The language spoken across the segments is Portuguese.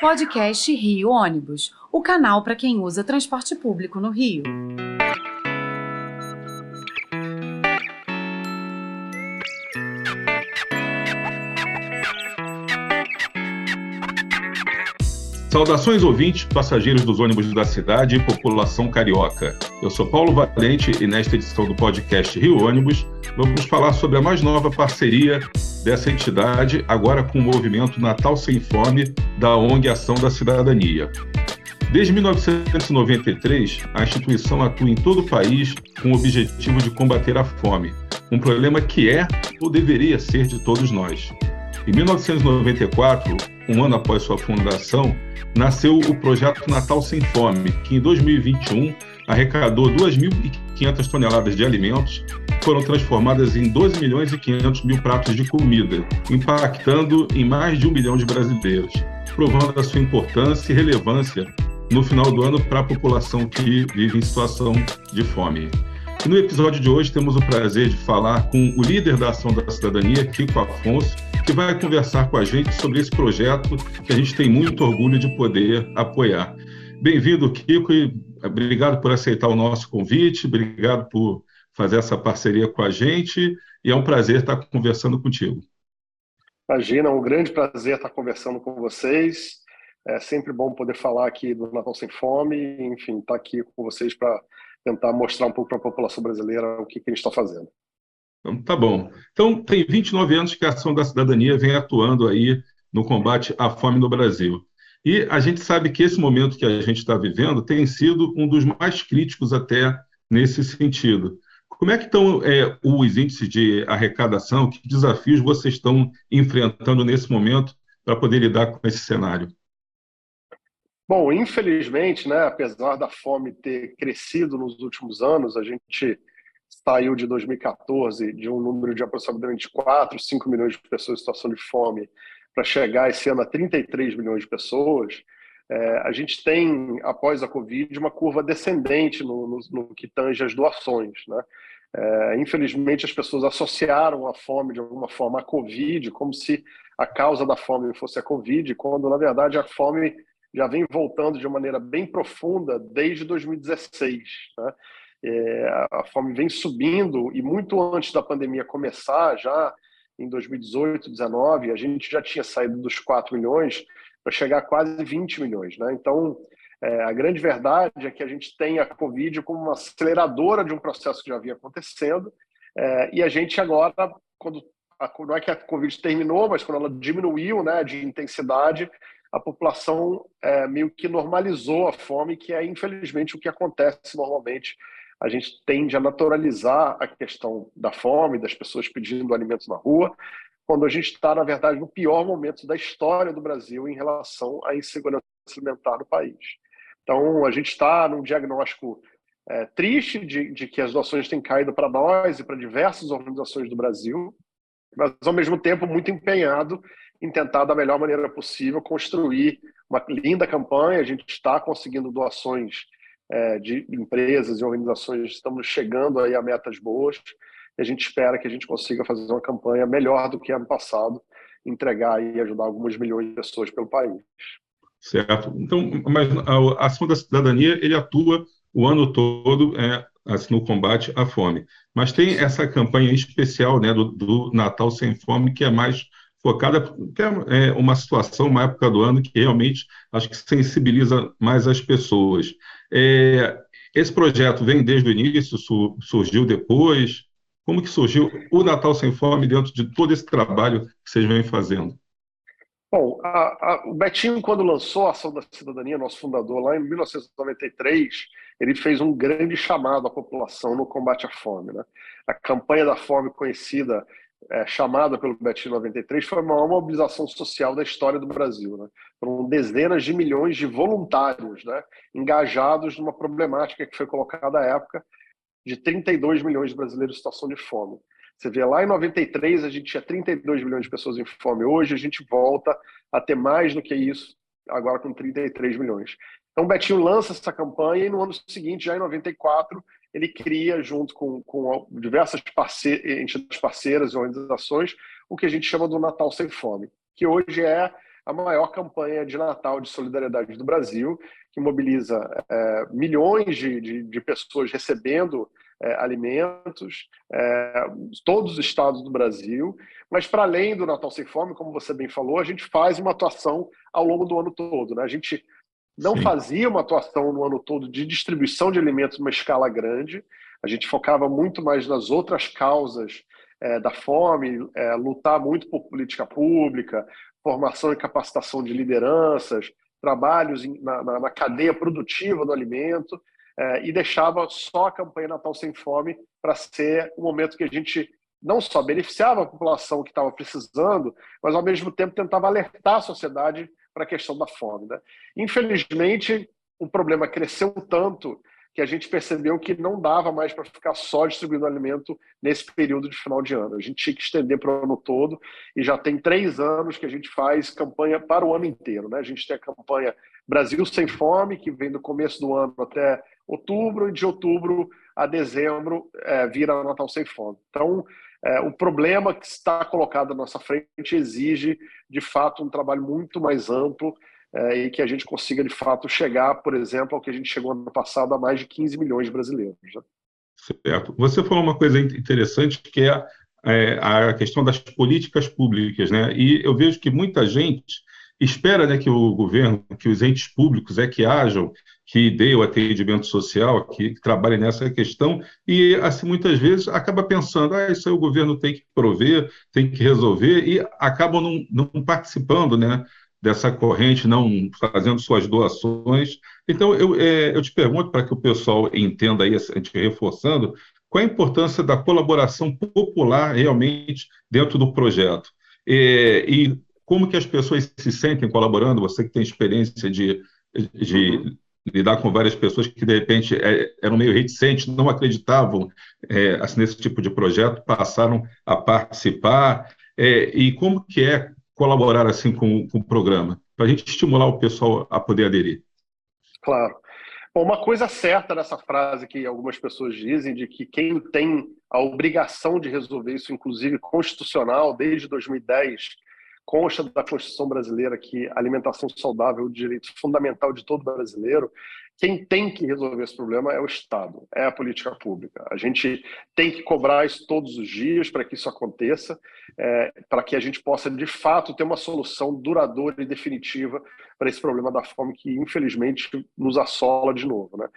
Podcast Rio Ônibus, o canal para quem usa transporte público no Rio. Saudações ouvintes, passageiros dos ônibus da cidade e população carioca. Eu sou Paulo Valente e nesta edição do podcast Rio Ônibus vamos falar sobre a mais nova parceria dessa entidade, agora com o movimento Natal Sem Fome da ONG Ação da Cidadania. Desde 1993, a instituição atua em todo o país com o objetivo de combater a fome, um problema que é ou deveria ser de todos nós. Em 1994, um ano após sua fundação, nasceu o projeto Natal Sem Fome, que em 2021 arrecadou 2.500 toneladas de alimentos, foram transformadas em 12 milhões e 500 mil pratos de comida, impactando em mais de um milhão de brasileiros, provando a sua importância e relevância no final do ano para a população que vive em situação de fome. No episódio de hoje temos o prazer de falar com o líder da Ação da Cidadania, Kiko Afonso, que vai conversar com a gente sobre esse projeto que a gente tem muito orgulho de poder apoiar. Bem-vindo, Kiko, e obrigado por aceitar o nosso convite, obrigado por fazer essa parceria com a gente, e é um prazer estar conversando contigo. Imagina, é um grande prazer estar conversando com vocês. É sempre bom poder falar aqui do Natal Sem Fome, enfim, estar aqui com vocês para tentar mostrar um pouco para a população brasileira o que, que a gente está fazendo. Então, tá bom. Então, tem 29 anos que a Ação da Cidadania vem atuando aí no combate à fome no Brasil. E a gente sabe que esse momento que a gente está vivendo tem sido um dos mais críticos até nesse sentido. Como é que estão é, os índices de arrecadação? Que desafios vocês estão enfrentando nesse momento para poder lidar com esse cenário? Bom, infelizmente, né, apesar da fome ter crescido nos últimos anos, a gente saiu de 2014 de um número de aproximadamente 4, 5 milhões de pessoas em situação de fome para chegar esse ano a 33 milhões de pessoas, é, a gente tem, após a Covid, uma curva descendente no, no, no que tange as doações. Né? É, infelizmente, as pessoas associaram a fome de alguma forma à Covid, como se a causa da fome fosse a Covid, quando, na verdade, a fome já vem voltando de maneira bem profunda desde 2016. Né? É, a fome vem subindo e muito antes da pandemia começar, já em 2018, 2019, a gente já tinha saído dos 4 milhões para chegar a quase 20 milhões. Né? Então, é, a grande verdade é que a gente tem a Covid como uma aceleradora de um processo que já vinha acontecendo é, e a gente agora, quando a, não é que a Covid terminou, mas quando ela diminuiu né, de intensidade, a população é, meio que normalizou a fome, que é infelizmente o que acontece normalmente a gente tende a naturalizar a questão da fome, das pessoas pedindo alimentos na rua, quando a gente está, na verdade, no pior momento da história do Brasil em relação à insegurança alimentar no país. Então, a gente está num diagnóstico é, triste de, de, que as doações têm caído para nós e para diversas organizações do Brasil, mas, ao mesmo tempo, muito empenhado em tentar, da melhor maneira possível, construir uma linda campanha. A gente está conseguindo doações é, de empresas e organizações estamos chegando aí a metas boas e a gente espera que a gente consiga fazer uma campanha melhor do que ano passado, entregar e ajudar algumas milhões de pessoas pelo país. Certo. Então, mas a ação da cidadania ele atua o ano todo é, assim, no combate à fome. Mas tem essa campanha especial né, do, do Natal Sem Fome, que é mais focada, que é, é uma situação, uma época do ano que realmente acho que sensibiliza mais as pessoas. É, esse projeto vem desde o início, su, surgiu depois? Como que surgiu o Natal Sem Fome dentro de todo esse trabalho que vocês vêm fazendo? Bom, a, a, o Betinho, quando lançou a Ação da Cidadania, nosso fundador, lá em 1993, ele fez um grande chamado à população no combate à fome. Né? A campanha da fome, conhecida é, chamada pelo Betinho 93 foi a maior mobilização social da história do Brasil. Né? Foram dezenas de milhões de voluntários né, engajados numa problemática que foi colocada à época de 32 milhões de brasileiros em situação de fome. Você vê lá em 93 a gente tinha 32 milhões de pessoas em fome. Hoje a gente volta a ter mais do que isso, agora com 33 milhões. Então o Betinho lança essa campanha e no ano seguinte, já em 94, ele cria, junto com, com diversas entidades parceiras e organizações, o que a gente chama do Natal Sem Fome, que hoje é a maior campanha de Natal de solidariedade do Brasil, que mobiliza é, milhões de, de, de, pessoas recebendo é, alimentos, é, todos os estados do Brasil. Mas, para além do Natal Sem Fome, como você bem falou, a gente faz uma atuação ao longo do ano todo. Né? A gente não Sim. fazia uma atuação no ano todo de distribuição de alimentos numa escala grande, a gente focava muito mais nas outras causas é, da fome, é, lutar muito por política pública, formação e capacitação de lideranças, trabalhos na, na, na cadeia produtiva do alimento, é, e deixava só a campanha Natal Sem Fome para ser o momento que a gente não só beneficiava a população que estava precisando, mas ao mesmo tempo tentava alertar a sociedade para a questão da fome. Né? Infelizmente, o problema cresceu tanto que a gente percebeu que não dava mais para ficar só distribuindo alimento nesse período de final de ano. A gente tinha que estender para o ano todo e já tem três anos que a gente faz campanha para o ano inteiro. Né? A gente tem a campanha Brasil Sem Fome, que vem do começo do ano até outubro, e de outubro a dezembro é, vira Natal Sem Fome. Então, é, o problema que está colocado à nossa frente exige, de fato, um trabalho muito mais amplo é, e que a gente consiga, de fato, chegar, por exemplo, ao que a gente chegou ano passado a mais de 15 milhões de brasileiros. Né? Certo. Você falou uma coisa interessante que é, é, a questão das políticas públicas, né? E eu vejo que muita gente espera né, que o governo, que os entes públicos é que ajam, que dê o atendimento social, que, trabalhem nessa questão, e assim muitas vezes acaba pensando, ah, isso aí o governo tem que prover, tem que resolver, e acabam não, não participando, né? dessa corrente, não fazendo suas doações. Então, eu, é, eu te pergunto, para que o pessoal entenda aí, a gente reforçando, qual a importância da colaboração popular realmente dentro do projeto? É, e como que as pessoas se sentem colaborando? Você que tem experiência de, de uhum. lidar com várias pessoas que, de repente, é, eram meio reticentes, não acreditavam é, assim, nesse tipo de projeto, passaram a participar. É, e como que é colaborar assim com, com o programa, para a gente estimular o pessoal a poder aderir. Claro. Bom, uma coisa certa nessa frase que algumas pessoas dizem, de que quem tem a obrigação de resolver isso, inclusive constitucional, desde 2010, consta da Constituição brasileira que alimentação saudável é o direito fundamental de todo brasileiro, quem tem que resolver esse problema é o Estado, é a política pública. A gente tem que cobrar isso todos os dias para que isso aconteça, é, para que a gente possa, de fato, ter uma solução duradoura e definitiva para esse problema da fome que, infelizmente, nos assola de novo. Né?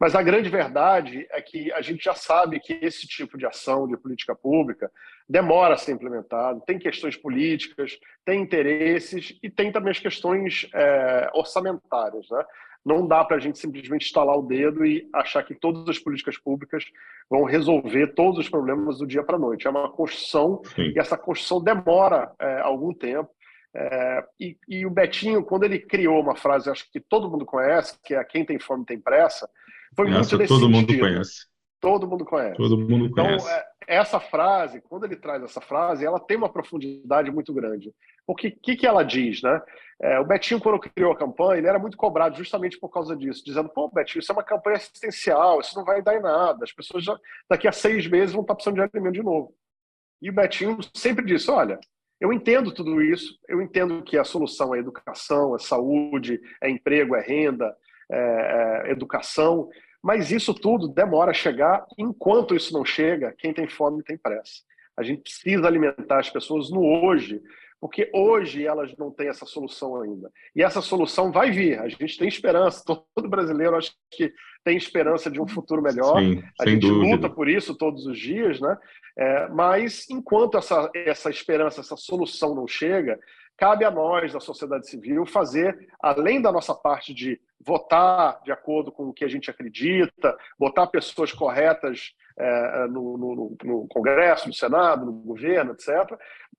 Mas a grande verdade é que a gente já sabe que esse tipo de ação de política pública demora a ser implementado, tem questões políticas, tem interesses e tem também as questões é, orçamentárias. Né? Não dá para a gente simplesmente estalar o dedo e achar que todas as políticas públicas vão resolver todos os problemas do dia para a noite. É uma construção Sim. e essa construção demora é, algum tempo. É, e, e, o Betinho, quando ele criou uma frase, acho que todo mundo conhece, que é quem tem fome tem pressa, foi essa muito desse todo sentido. mundo conhece. Todo mundo conhece. Todo mundo então, conhece. Então, essa frase, quando ele traz essa frase, ela tem uma profundidade muito grande. O que, que, que ela diz, né? É, o Betinho, quando criou a campanha, ele era muito cobrado justamente por causa disso, dizendo: pô, Betinho, isso é uma campanha assistencial, isso não vai dar em nada, as pessoas já, daqui a seis meses vão estar precisando de alimento de novo. E o Betinho sempre disse: olha, eu entendo tudo isso, eu entendo que a solução é educação, é saúde, é emprego, é renda, é, é educação, mas isso tudo demora a chegar. Enquanto isso não chega, quem tem fome tem pressa. A gente precisa alimentar as pessoas no hoje, porque hoje elas não têm essa solução ainda. E essa solução vai vir. A gente tem esperança. Todo brasileiro acho que tem esperança de um futuro melhor. Sim, a gente dúvida. luta por isso todos os dias, né? É, mas enquanto essa, essa esperança, essa solução não chega, cabe a nós, da sociedade civil, fazer, além da nossa parte de votar de acordo com o que a gente acredita, botar pessoas corretas é, no, no, no, Congresso, no Senado, no governo, etc.,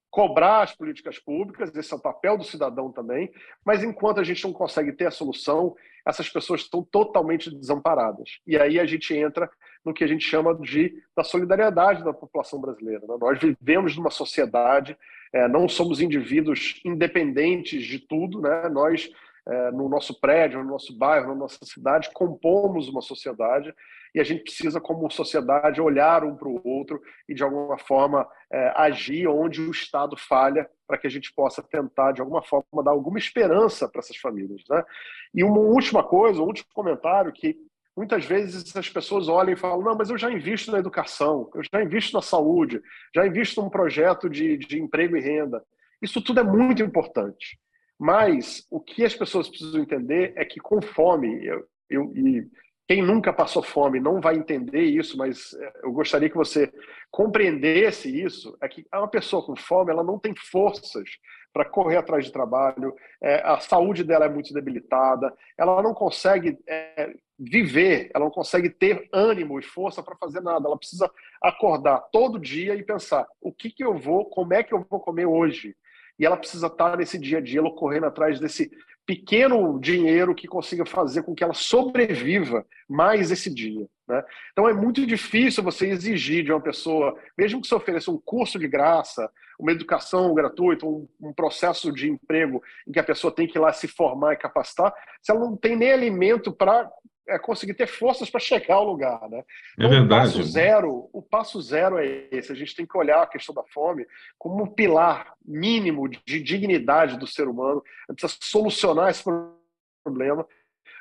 cobrar as políticas públicas, esse é o papel do cidadão também, mas enquanto a gente não consegue ter a solução, essas pessoas estão totalmente desamparadas. E aí a gente entra no que a gente chama de da solidariedade da população brasileira. Né? Nós vivemos numa sociedade, é, não somos indivíduos independentes de tudo, né? nós é, no nosso prédio, no nosso bairro, na nossa cidade, compomos uma sociedade e a gente precisa, como sociedade, olhar um para o outro e, de alguma forma, é, agir onde o Estado falha para que a gente possa tentar, de alguma forma, dar alguma esperança para essas famílias. Né? E uma última coisa, um último comentário que muitas vezes as pessoas olham e falam: não, mas eu já invisto na educação, eu já invisto na saúde, já invisto num projeto de, de emprego e renda. Isso tudo é muito importante. Mas o que as pessoas precisam entender é que com fome, eu, eu, e quem nunca passou fome não vai entender isso, mas é, eu gostaria que você compreendesse isso, é que uma pessoa com fome ela não tem forças para correr atrás de trabalho, é, a saúde dela é muito debilitada, ela não consegue é, viver, ela não consegue ter ânimo e força para fazer nada, ela precisa acordar todo dia e pensar o que, que eu vou, como é que eu vou comer hoje, e ela precisa estar nesse dia a dia, ela correndo atrás desse pequeno dinheiro que consiga fazer com que ela sobreviva mais esse dia. Né? Então é muito difícil você exigir de uma pessoa, mesmo que você ofereça um curso de graça, uma educação gratuita, um, um, processo de emprego em que a pessoa tem que ir lá se formar e capacitar, se ela não tem nem alimento para é conseguir ter forças para chegar ao lugar, né? É então, é verdade. O passo zero, o passo zero é esse. A gente tem que olhar a questão da fome como um pilar mínimo de dignidade do ser humano. A gente precisa solucionar esse problema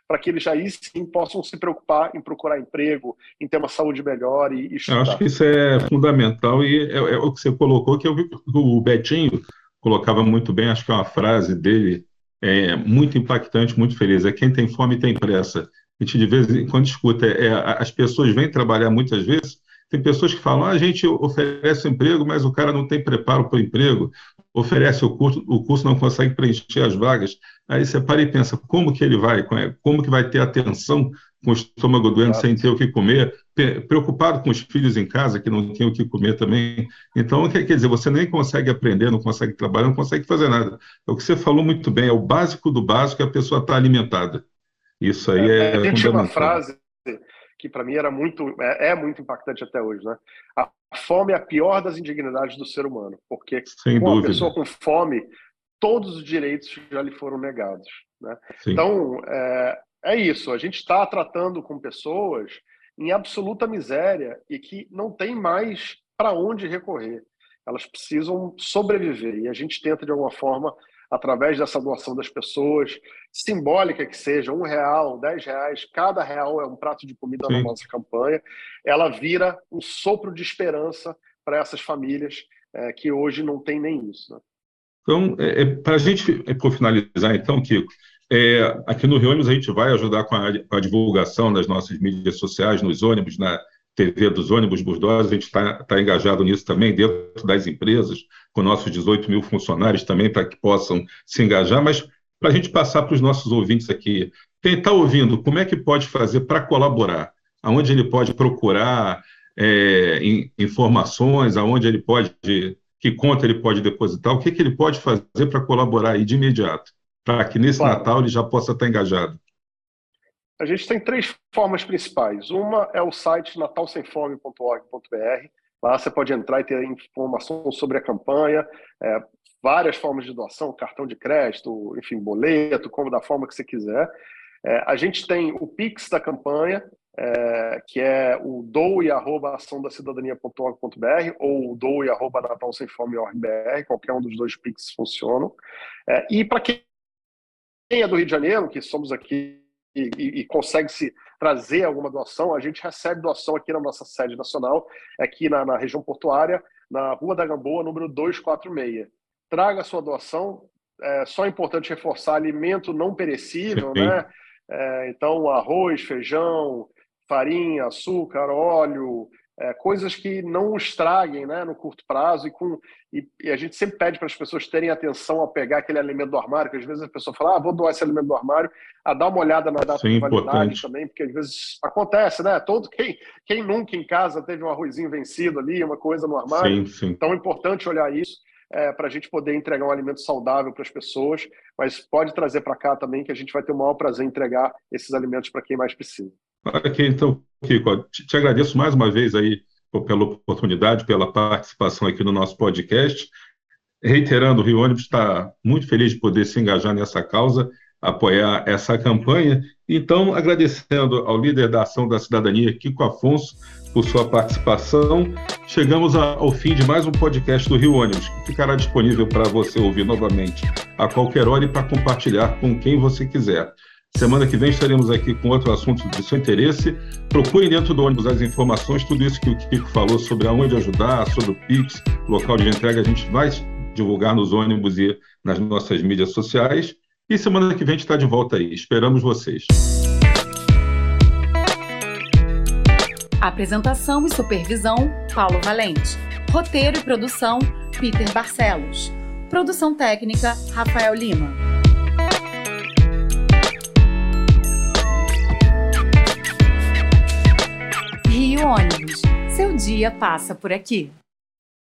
para que eles já aí sim possam se preocupar em procurar emprego, em ter uma saúde melhor e, e estudar. Eu acho que isso é fundamental e é, é o que você colocou, que eu vi que o Betinho colocava muito bem, acho que é uma frase dele é, muito impactante, muito feliz. É quem tem fome tem pressa a gente de vez em quando escuta, é, as pessoas vêm trabalhar muitas vezes, tem pessoas que falam, ah, a gente oferece emprego, mas o cara não tem preparo para o emprego, oferece o curso, o curso não consegue preencher as vagas. Aí você para e pensa, como que ele vai, como que vai ter atenção com o estômago doendo Exato. sem ter o que comer, preocupado com os filhos em casa que não têm o que comer também. Então, quer dizer, você nem consegue aprender, não consegue trabalhar, não consegue fazer nada. É o que você falou muito bem, é o básico do básico, a pessoa está alimentada. Isso aí é. é, é tinha uma frase que para mim era muito é, é, muito impactante até hoje, né? A fome é a pior das indignidades do ser humano, porque Sem uma pessoa com fome, todos os direitos já lhe foram negados, né? Então é, é isso. A gente está tratando com pessoas em absoluta miséria e que não tem mais para onde recorrer. Elas precisam sobreviver e a gente tenta de alguma forma através dessa doação das pessoas, simbólica que seja, um real, dez reais, cada real é um prato de comida Sim. na nossa campanha, ela vira um sopro de esperança para essas famílias é, que hoje não têm nem isso. Né? Então, é, é para a gente, é, por finalizar, então, Kiko, é, aqui no Rio a gente vai ajudar com a, com a, divulgação das nossas mídias sociais, nos ônibus, na TV dos ônibus burdosos, a gente está tá engajado nisso também, dentro das empresas, com nossos 18 mil funcionários também, para que possam se engajar, mas para a gente passar para os nossos ouvintes aqui, quem está ouvindo, como é que pode fazer para colaborar? Aonde ele pode procurar é, informações, aonde ele pode, que conta ele pode depositar, o que, que ele pode fazer para colaborar aí de imediato, para que nesse claro. Natal ele já possa estar tá engajado? A gente tem três formas principais. Uma é o site natalsemfome.org.br. Lá você pode entrar e ter informação sobre a campanha, é, várias formas de doação, cartão de crédito, enfim, boleto, como da forma que você quiser. É, a gente tem o Pix da campanha, é, que é o doe.açãodacidadania.org.br ou doe.natalsemfome.org.br, qualquer um dos dois Pix funcionam. É, e para quem é do Rio de Janeiro, que somos aqui e, e, consegue se trazer alguma doação, a gente recebe doação aqui na nossa sede nacional, aqui na, na região portuária, na Rua da Gamboa, número 246. Traga sua doação, é só é importante reforçar alimento não perecível, né? É, então, arroz, feijão, farinha, açúcar, óleo, é, coisas que não estraguem né, no curto prazo e, com, e, e a gente sempre pede para as pessoas terem atenção ao pegar aquele alimento do armário, que às vezes a pessoa fala, ah, vou doar esse alimento do armário, a dar uma olhada na data Sim, de validade importante. também, porque às vezes acontece, né? Todo, quem, quem nunca em casa teve um arrozinho vencido ali, uma coisa no armário, sim, sim. então é importante olhar isso. É, para a gente poder entregar um alimento saudável para as pessoas, mas pode trazer para cá também que a gente vai ter o maior prazer em entregar esses alimentos para quem mais precisa. Ok, então, Kiko, te, agradeço mais uma vez aí pela oportunidade, pela participação aqui no nosso podcast. Reiterando, o Rio Ônibus está muito feliz de poder se engajar nessa causa. apoiar essa campanha. Então, agradecendo ao líder da Ação da Cidadania, Kiko Afonso, por sua participação. Chegamos ao fim de mais um podcast do Rio Ônibus, que ficará disponível para você ouvir novamente a qualquer hora e para compartilhar com quem você quiser. Semana que vem estaremos aqui com outro assunto de seu interesse. Procurem dentro do ônibus as informações, tudo isso que o Kiko falou sobre aonde ajudar, sobre o Pix, local de entrega, a gente vai divulgar nos ônibus e nas nossas mídias sociais. E semana que vem a gente está de volta aí. Esperamos vocês. Apresentação e supervisão: Paulo Valente. Roteiro e produção: Peter Barcelos. Produção técnica: Rafael Lima. Ônibus. Seu dia passa por aqui.